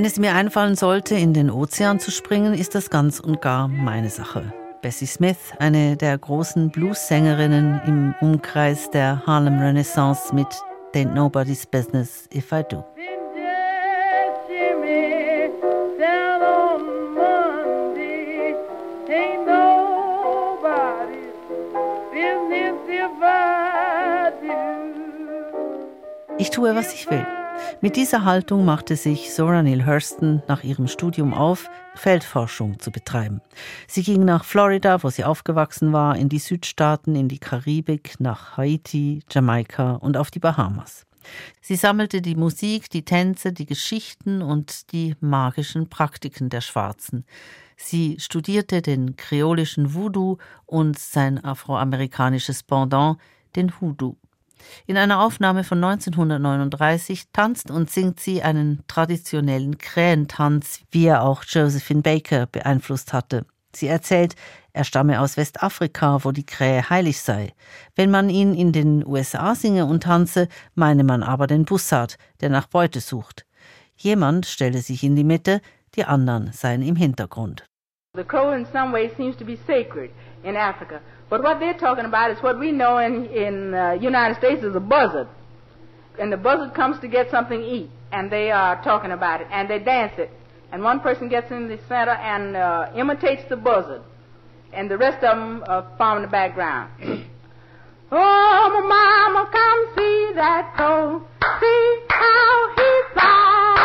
Es mir einfallen sollte, in den Ozean zu springen, ist das ganz und gar meine Sache. Bessie Smith, eine der großen Blues-Sängerinnen im Umkreis der Harlem Renaissance mit Ain't Nobody's Business If I Do. Ich tue, was ich will. Mit dieser Haltung machte sich Zora Neale Hurston nach ihrem Studium auf, Feldforschung zu betreiben. Sie ging nach Florida, wo sie aufgewachsen war, in die Südstaaten, in die Karibik, nach Haiti, Jamaika und auf die Bahamas. Sie sammelte die Musik, die Tänze, die Geschichten und die magischen Praktiken der Schwarzen. Sie studierte den kreolischen Voodoo und sein afroamerikanisches Pendant, den Hoodoo. In einer Aufnahme von 1939 tanzt und singt sie einen traditionellen Krähentanz, wie er auch Josephine Baker beeinflusst hatte. Sie erzählt, er stamme aus Westafrika, wo die Krähe heilig sei. Wenn man ihn in den USA singe und tanze, meine man aber den Bussard, der nach Beute sucht. Jemand stelle sich in die Mitte, die anderen seien im Hintergrund. The crow in some ways seems to be sacred in Africa. But what they're talking about is what we know in in uh, United States as a buzzard. And the buzzard comes to get something to eat, and they are talking about it, and they dance it. And one person gets in the center and uh, imitates the buzzard, and the rest of them uh, form the background. [clears throat] oh, my mama, come see that crow, see how he flies.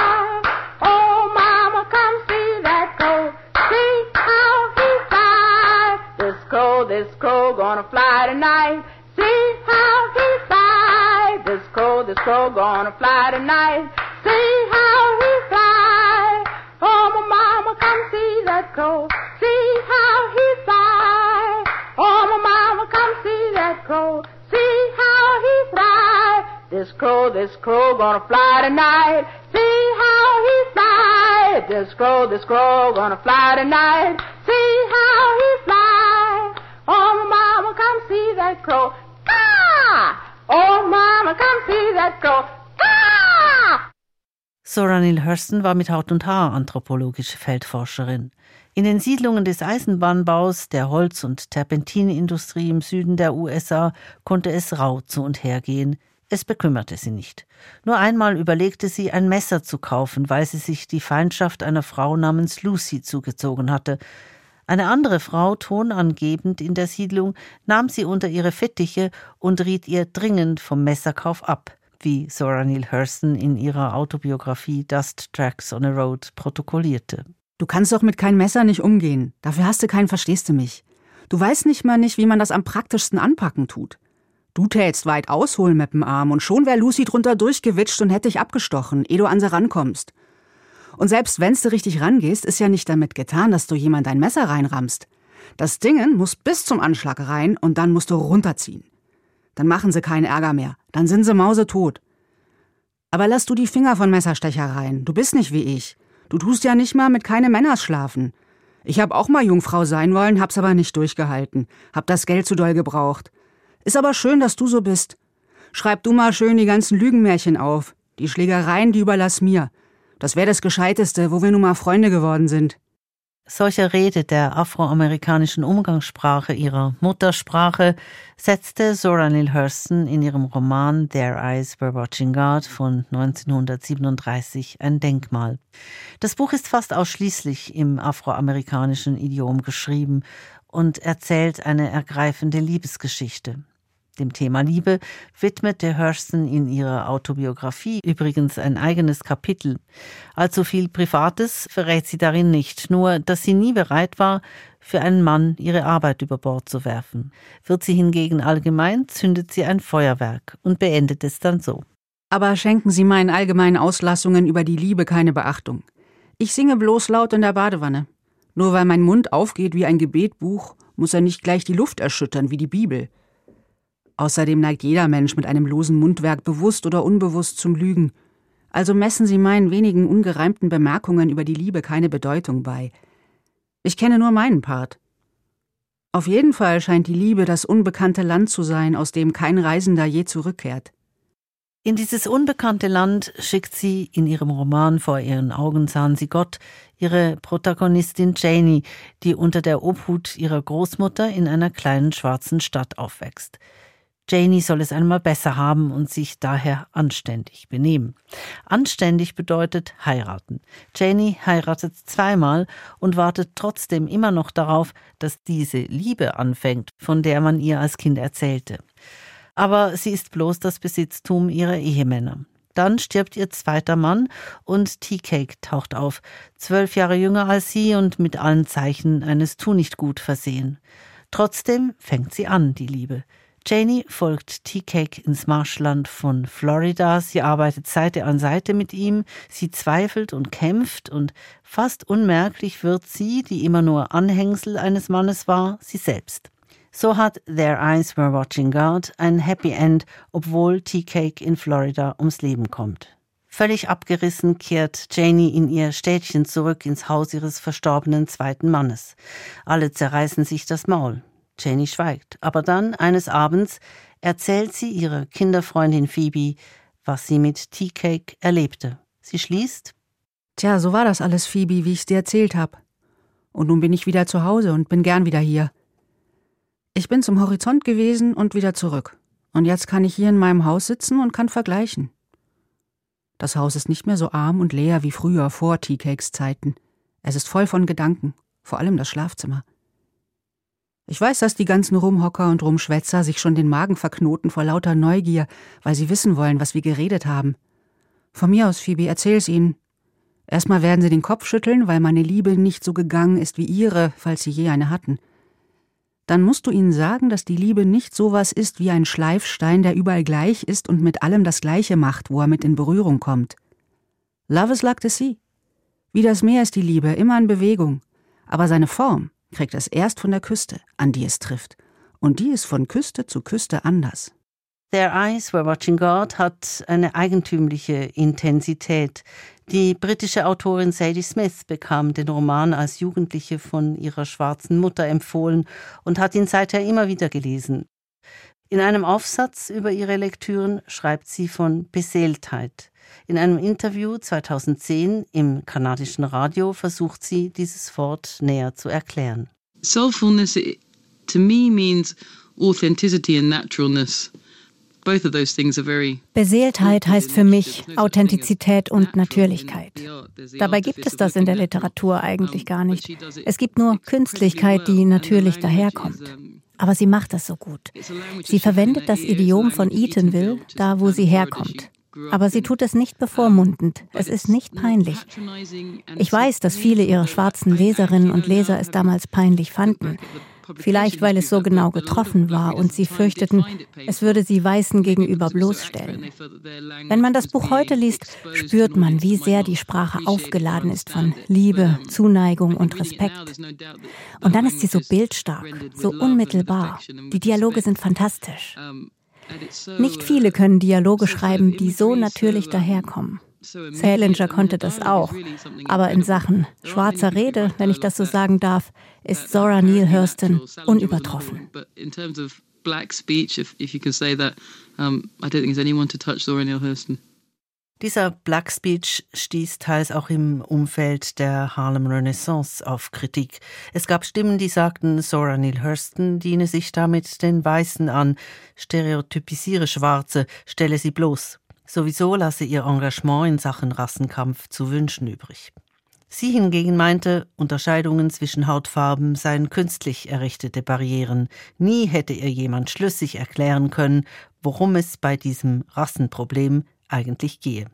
Crow, this crow, gonna fly tonight. See how he flies. This crow, this crow, gonna fly tonight. See how he flies. Oh, my mama, come see that crow. See how he flies. Oh, my mama, come see that crow. See how he flies. This crow, this crow, gonna fly tonight. See how he flies. This crow, this crow, gonna fly tonight. Crow. Ah! Oh, mama, come see that crow. Zora Neale Hurston war mit Haut und Haar anthropologische Feldforscherin. In den Siedlungen des Eisenbahnbaus, der Holz- und Terpentinindustrie im Süden der USA konnte es rau zu und her gehen. Es bekümmerte sie nicht. Nur einmal überlegte sie, ein Messer zu kaufen, weil sie sich die Feindschaft einer Frau namens Lucy zugezogen hatte. Eine andere Frau, tonangebend in der Siedlung, nahm sie unter ihre Fittiche und riet ihr dringend vom Messerkauf ab, wie Zora Neale Hurston in ihrer Autobiografie Dust Tracks on a Road protokollierte. Du kannst doch mit keinem Messer nicht umgehen. Dafür hast du keinen, verstehst du mich. Du weißt nicht mal nicht, wie man das am praktischsten anpacken tut. Du tätst weit ausholen mit dem Arm und schon wär Lucy drunter durchgewitscht und hätte dich abgestochen, ehe du an sie rankommst. Und selbst wenn's du richtig rangehst, ist ja nicht damit getan, dass du jemand ein Messer reinrammst. Das Dingen muss bis zum Anschlag rein und dann musst du runterziehen. Dann machen sie keinen Ärger mehr. Dann sind sie mausetot. Aber lass du die Finger von Messerstechereien. Du bist nicht wie ich. Du tust ja nicht mal mit keine Männers schlafen. Ich hab auch mal Jungfrau sein wollen, hab's aber nicht durchgehalten. Hab das Geld zu doll gebraucht. Ist aber schön, dass du so bist. Schreib du mal schön die ganzen Lügenmärchen auf. Die Schlägereien, die überlass mir. Das wäre das Gescheiteste, wo wir nun mal Freunde geworden sind. Solche Rede der afroamerikanischen Umgangssprache, ihrer Muttersprache, setzte Zora Neale Hurston in ihrem Roman Their Eyes Were Watching God von 1937 ein Denkmal. Das Buch ist fast ausschließlich im afroamerikanischen Idiom geschrieben und erzählt eine ergreifende Liebesgeschichte. Dem Thema Liebe widmete Hurston in ihrer Autobiografie übrigens ein eigenes Kapitel. Allzu viel Privates verrät sie darin nicht, nur dass sie nie bereit war, für einen Mann ihre Arbeit über Bord zu werfen. Wird sie hingegen allgemein, zündet sie ein Feuerwerk und beendet es dann so. Aber schenken Sie meinen allgemeinen Auslassungen über die Liebe keine Beachtung. Ich singe bloß laut in der Badewanne. Nur weil mein Mund aufgeht wie ein Gebetbuch, muss er nicht gleich die Luft erschüttern wie die Bibel. Außerdem neigt jeder Mensch mit einem losen Mundwerk bewusst oder unbewusst zum Lügen. Also messen Sie meinen wenigen ungereimten Bemerkungen über die Liebe keine Bedeutung bei. Ich kenne nur meinen Part. Auf jeden Fall scheint die Liebe das unbekannte Land zu sein, aus dem kein Reisender je zurückkehrt. In dieses unbekannte Land schickt sie in ihrem Roman Vor ihren Augen sahen sie Gott ihre Protagonistin Janie, die unter der Obhut ihrer Großmutter in einer kleinen schwarzen Stadt aufwächst. Janie soll es einmal besser haben und sich daher anständig benehmen. Anständig bedeutet heiraten. Janie heiratet zweimal und wartet trotzdem immer noch darauf, dass diese Liebe anfängt, von der man ihr als Kind erzählte aber sie ist bloß das Besitztum ihrer Ehemänner. Dann stirbt ihr zweiter Mann und Tea-Cake taucht auf, zwölf Jahre jünger als sie und mit allen Zeichen eines Tu-nicht-gut versehen. Trotzdem fängt sie an, die Liebe. Janie folgt Tea-Cake ins Marschland von Florida. Sie arbeitet Seite an Seite mit ihm. Sie zweifelt und kämpft und fast unmerklich wird sie, die immer nur Anhängsel eines Mannes war, sie selbst. So hat Their Eyes Were Watching God ein Happy End, obwohl Tea-Cake in Florida ums Leben kommt. Völlig abgerissen kehrt Janie in ihr Städtchen zurück ins Haus ihres verstorbenen zweiten Mannes. Alle zerreißen sich das Maul. Janie schweigt. Aber dann, eines Abends, erzählt sie ihrer Kinderfreundin Phoebe, was sie mit Tea-Cake erlebte. Sie schließt, Tja, so war das alles, Phoebe, wie ich's dir erzählt hab. Und nun bin ich wieder zu Hause und bin gern wieder hier. Ich bin zum Horizont gewesen und wieder zurück. Und jetzt kann ich hier in meinem Haus sitzen und kann vergleichen. Das Haus ist nicht mehr so arm und leer wie früher vor Teacakes Zeiten. Es ist voll von Gedanken, vor allem das Schlafzimmer. Ich weiß, dass die ganzen Rumhocker und Rumschwätzer sich schon den Magen verknoten vor lauter Neugier, weil sie wissen wollen, was wir geredet haben. Von mir aus, Phoebe, erzähl's ihnen. Erstmal werden sie den Kopf schütteln, weil meine Liebe nicht so gegangen ist wie ihre, falls sie je eine hatten dann musst du ihnen sagen, dass die Liebe nicht sowas ist wie ein Schleifstein, der überall gleich ist und mit allem das Gleiche macht, wo er mit in Berührung kommt. Love is like the sea. Wie das Meer ist die Liebe, immer in Bewegung. Aber seine Form kriegt es erst von der Küste, an die es trifft. Und die ist von Küste zu Küste anders. Their Eyes Were Watching God hat eine eigentümliche Intensität. Die britische Autorin Sadie Smith bekam den Roman als Jugendliche von ihrer schwarzen Mutter empfohlen und hat ihn seither immer wieder gelesen. In einem Aufsatz über ihre Lektüren schreibt sie von Beseeltheit. In einem Interview 2010 im kanadischen Radio versucht sie, dieses Wort näher zu erklären. Soulfulness to me means authenticity and naturalness. Beseeltheit heißt für mich Authentizität und Natürlichkeit. Dabei gibt es das in der Literatur eigentlich gar nicht. Es gibt nur Künstlichkeit, die natürlich daherkommt. Aber sie macht das so gut. Sie verwendet das Idiom von Eatonville, da wo sie herkommt. Aber sie tut es nicht bevormundend. Es ist nicht peinlich. Ich weiß, dass viele ihrer schwarzen Leserinnen und Leser es damals peinlich fanden. Vielleicht, weil es so genau getroffen war und sie fürchteten, es würde sie Weißen gegenüber bloßstellen. Wenn man das Buch heute liest, spürt man, wie sehr die Sprache aufgeladen ist von Liebe, Zuneigung und Respekt. Und dann ist sie so bildstark, so unmittelbar. Die Dialoge sind fantastisch. Nicht viele können Dialoge schreiben, die so natürlich daherkommen. Salinger konnte das auch. Aber in Sachen schwarzer Rede, wenn ich das so sagen darf, ist Zora Neale Hurston unübertroffen. Black speech, if, if you can say that, um, I don't think there's anyone to touch Zora Neale Hurston. Dieser Black Speech stieß teils auch im Umfeld der Harlem Renaissance auf Kritik. Es gab Stimmen, die sagten, Zora Neale Hurston diene sich damit den Weißen an, stereotypisiere Schwarze, stelle sie bloß. Sowieso lasse ihr Engagement in Sachen Rassenkampf zu wünschen übrig. Sie hingegen meinte, Unterscheidungen zwischen Hautfarben seien künstlich errichtete Barrieren. Nie hätte ihr jemand schlüssig erklären können, worum es bei diesem Rassenproblem eigentlich gehe.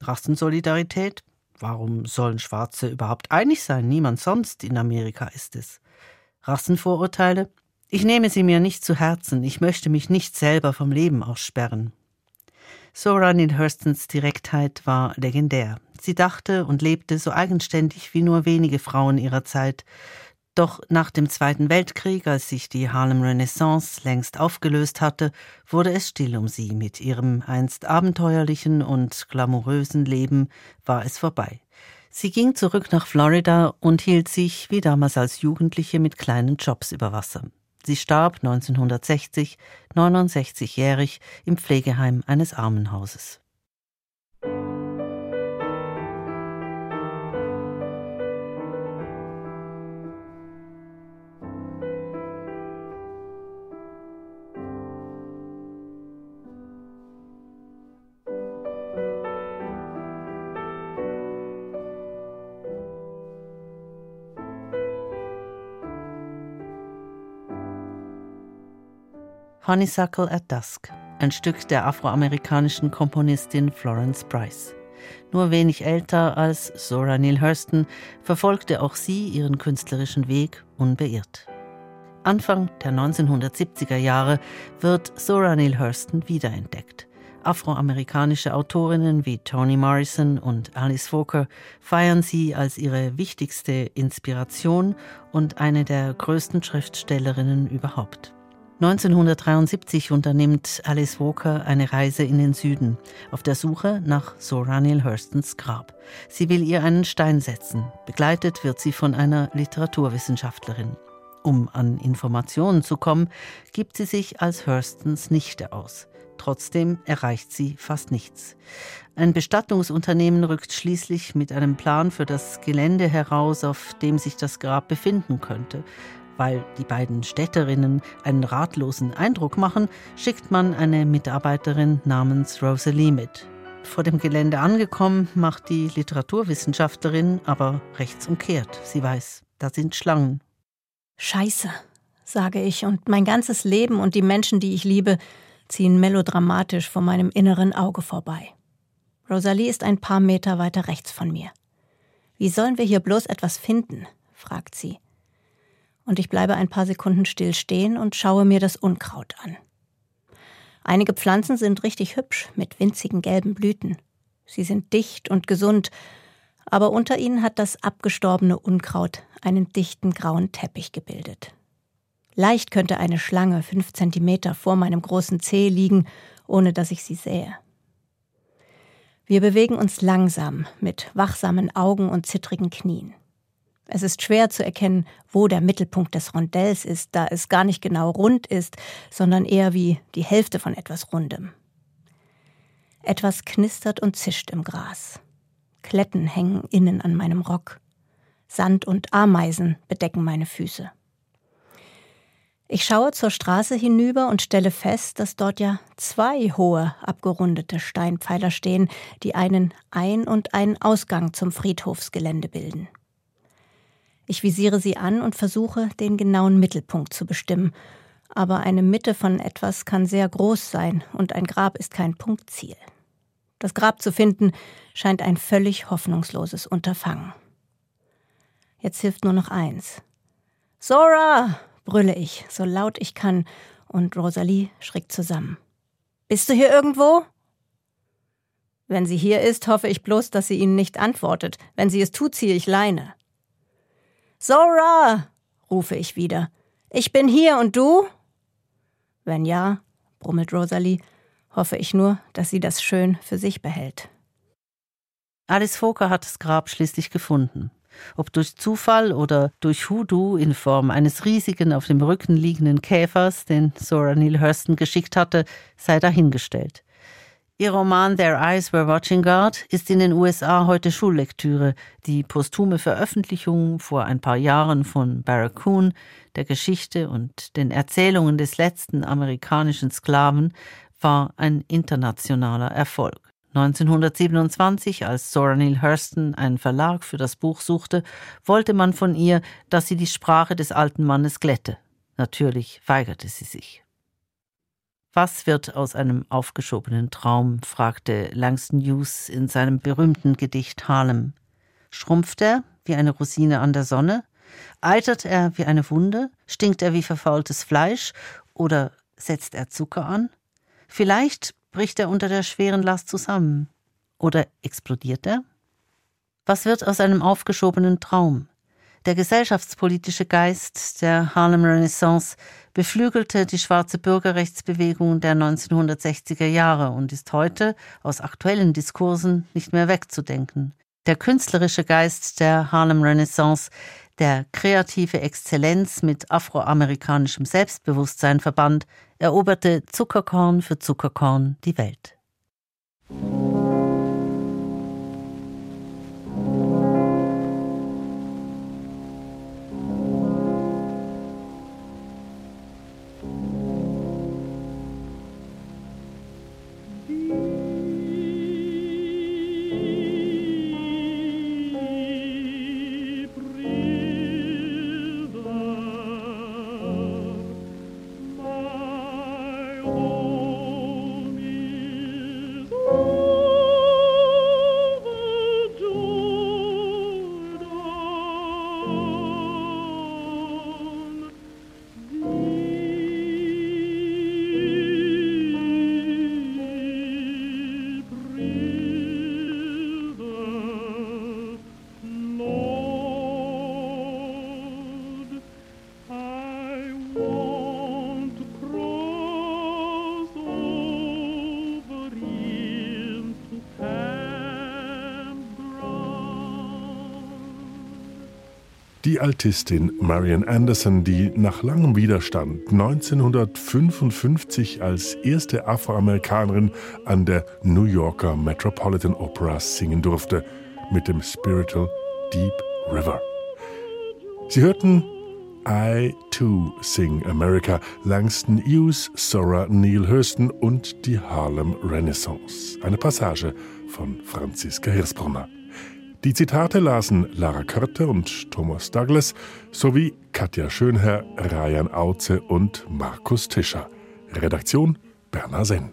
Rassensolidarität? Warum sollen Schwarze überhaupt einig sein? Niemand sonst in Amerika ist es. Rassenvorurteile? Ich nehme sie mir nicht zu Herzen, ich möchte mich nicht selber vom Leben aussperren. Zora Neale Hurstons Direktheit war legendär. Sie dachte und lebte so eigenständig wie nur wenige Frauen ihrer Zeit. Doch nach dem Zweiten Weltkrieg, als sich die Harlem Renaissance längst aufgelöst hatte, wurde es still um sie. Mit ihrem einst abenteuerlichen und glamourösen Leben war es vorbei. Sie ging zurück nach Florida und hielt sich, wie damals als Jugendliche, mit kleinen Jobs über Wasser. Sie starb 1960, 69-jährig, im Pflegeheim eines Armenhauses. Honeysuckle at Dusk, ein Stück der afroamerikanischen Komponistin Florence Price. Nur wenig älter als Zora Neale Hurston verfolgte auch sie ihren künstlerischen Weg unbeirrt. Anfang der 1970er Jahre wird Zora Neale Hurston wiederentdeckt. Afroamerikanische Autorinnen wie Toni Morrison und Alice Walker feiern sie als ihre wichtigste Inspiration und eine der größten Schriftstellerinnen überhaupt. 1973 unternimmt Alice Walker eine Reise in den Süden auf der Suche nach Zora Neale Hurstons Grab. Sie will ihr einen Stein setzen. Begleitet wird sie von einer Literaturwissenschaftlerin. Um an Informationen zu kommen, gibt sie sich als Hurstons Nichte aus. Trotzdem erreicht sie fast nichts. Ein Bestattungsunternehmen rückt schließlich mit einem Plan für das Gelände heraus, auf dem sich das Grab befinden könnte. Weil die beiden Städterinnen einen ratlosen Eindruck machen, schickt man eine Mitarbeiterin namens Rosalie mit. Vor dem Gelände angekommen, macht die Literaturwissenschaftlerin aber rechtsumkehrt. Sie weiß, da sind Schlangen. Scheiße, sage ich, und mein ganzes Leben und die Menschen, die ich liebe, ziehen melodramatisch vor meinem inneren Auge vorbei. Rosalie ist ein paar Meter weiter rechts von mir. Wie sollen wir hier bloß etwas finden? fragt sie und ich bleibe ein paar Sekunden still stehen und schaue mir das Unkraut an. Einige Pflanzen sind richtig hübsch mit winzigen gelben Blüten. Sie sind dicht und gesund, aber unter ihnen hat das abgestorbene Unkraut einen dichten grauen Teppich gebildet. Leicht könnte eine Schlange fünf Zentimeter vor meinem großen Zeh liegen, ohne dass ich sie sähe. Wir bewegen uns langsam, mit wachsamen Augen und zittrigen Knien. Es ist schwer zu erkennen, wo der Mittelpunkt des Rondells ist, da es gar nicht genau rund ist, sondern eher wie die Hälfte von etwas Rundem. Etwas knistert und zischt im Gras. Kletten hängen innen an meinem Rock. Sand und Ameisen bedecken meine Füße. Ich schaue zur Straße hinüber und stelle fest, dass dort ja zwei hohe, abgerundete Steinpfeiler stehen, die einen Ein- und einen Ausgang zum Friedhofsgelände bilden. Ich visiere sie an und versuche, den genauen Mittelpunkt zu bestimmen. Aber eine Mitte von etwas kann sehr groß sein und ein Grab ist kein Punktziel. Das Grab zu finden scheint ein völlig hoffnungsloses Unterfangen. Jetzt hilft nur noch eins. Sora! brülle ich, so laut ich kann, und Rosalie schrickt zusammen. Bist du hier irgendwo? Wenn sie hier ist, hoffe ich bloß, dass sie ihnen nicht antwortet. Wenn sie es tut, ziehe ich Leine. Zora, rufe ich wieder. Ich bin hier und du? Wenn ja, brummelt Rosalie, hoffe ich nur, dass sie das schön für sich behält. Alice Foker hat das Grab schließlich gefunden. Ob durch Zufall oder durch Hoodoo in Form eines riesigen auf dem Rücken liegenden Käfers, den Zora Neale Hurston geschickt hatte, sei dahingestellt. Ihr Roman Their Eyes Were Watching God ist in den USA heute Schullektüre. Die posthume Veröffentlichung vor ein paar Jahren von Barracoon, der Geschichte und den Erzählungen des letzten amerikanischen Sklaven, war ein internationaler Erfolg. 1927, als Zora Neale Hurston einen Verlag für das Buch suchte, wollte man von ihr, dass sie die Sprache des alten Mannes glätte. Natürlich weigerte sie sich. Was wird aus einem aufgeschobenen Traum? fragte Langston Hughes in seinem berühmten Gedicht Harlem. Schrumpft er wie eine Rosine an der Sonne? Eitert er wie eine Wunde? Stinkt er wie verfaultes Fleisch? Oder setzt er Zucker an? Vielleicht bricht er unter der schweren Last zusammen. Oder explodiert er? Was wird aus einem aufgeschobenen Traum? Der gesellschaftspolitische Geist der Harlem Renaissance beflügelte die schwarze Bürgerrechtsbewegung der 1960er Jahre und ist heute aus aktuellen Diskursen nicht mehr wegzudenken. Der künstlerische Geist der Harlem Renaissance der kreative Exzellenz mit afroamerikanischem Selbstbewusstsein verband, eroberte Zuckerkorn für Zuckerkorn die Welt. Die Altistin Marian Anderson, die nach langem Widerstand 1955 als erste Afroamerikanerin an der New Yorker Metropolitan Opera singen durfte mit dem Spiritual Deep River. Sie hörten I Too Sing America, Langston Hughes, Sora Neil Hurston und die Harlem Renaissance. Eine Passage von Franziska Hirsbrunner. Die Zitate lasen Lara Körte und Thomas Douglas sowie Katja Schönherr, Rayan Auze und Markus Tischer. Redaktion Berner Senn.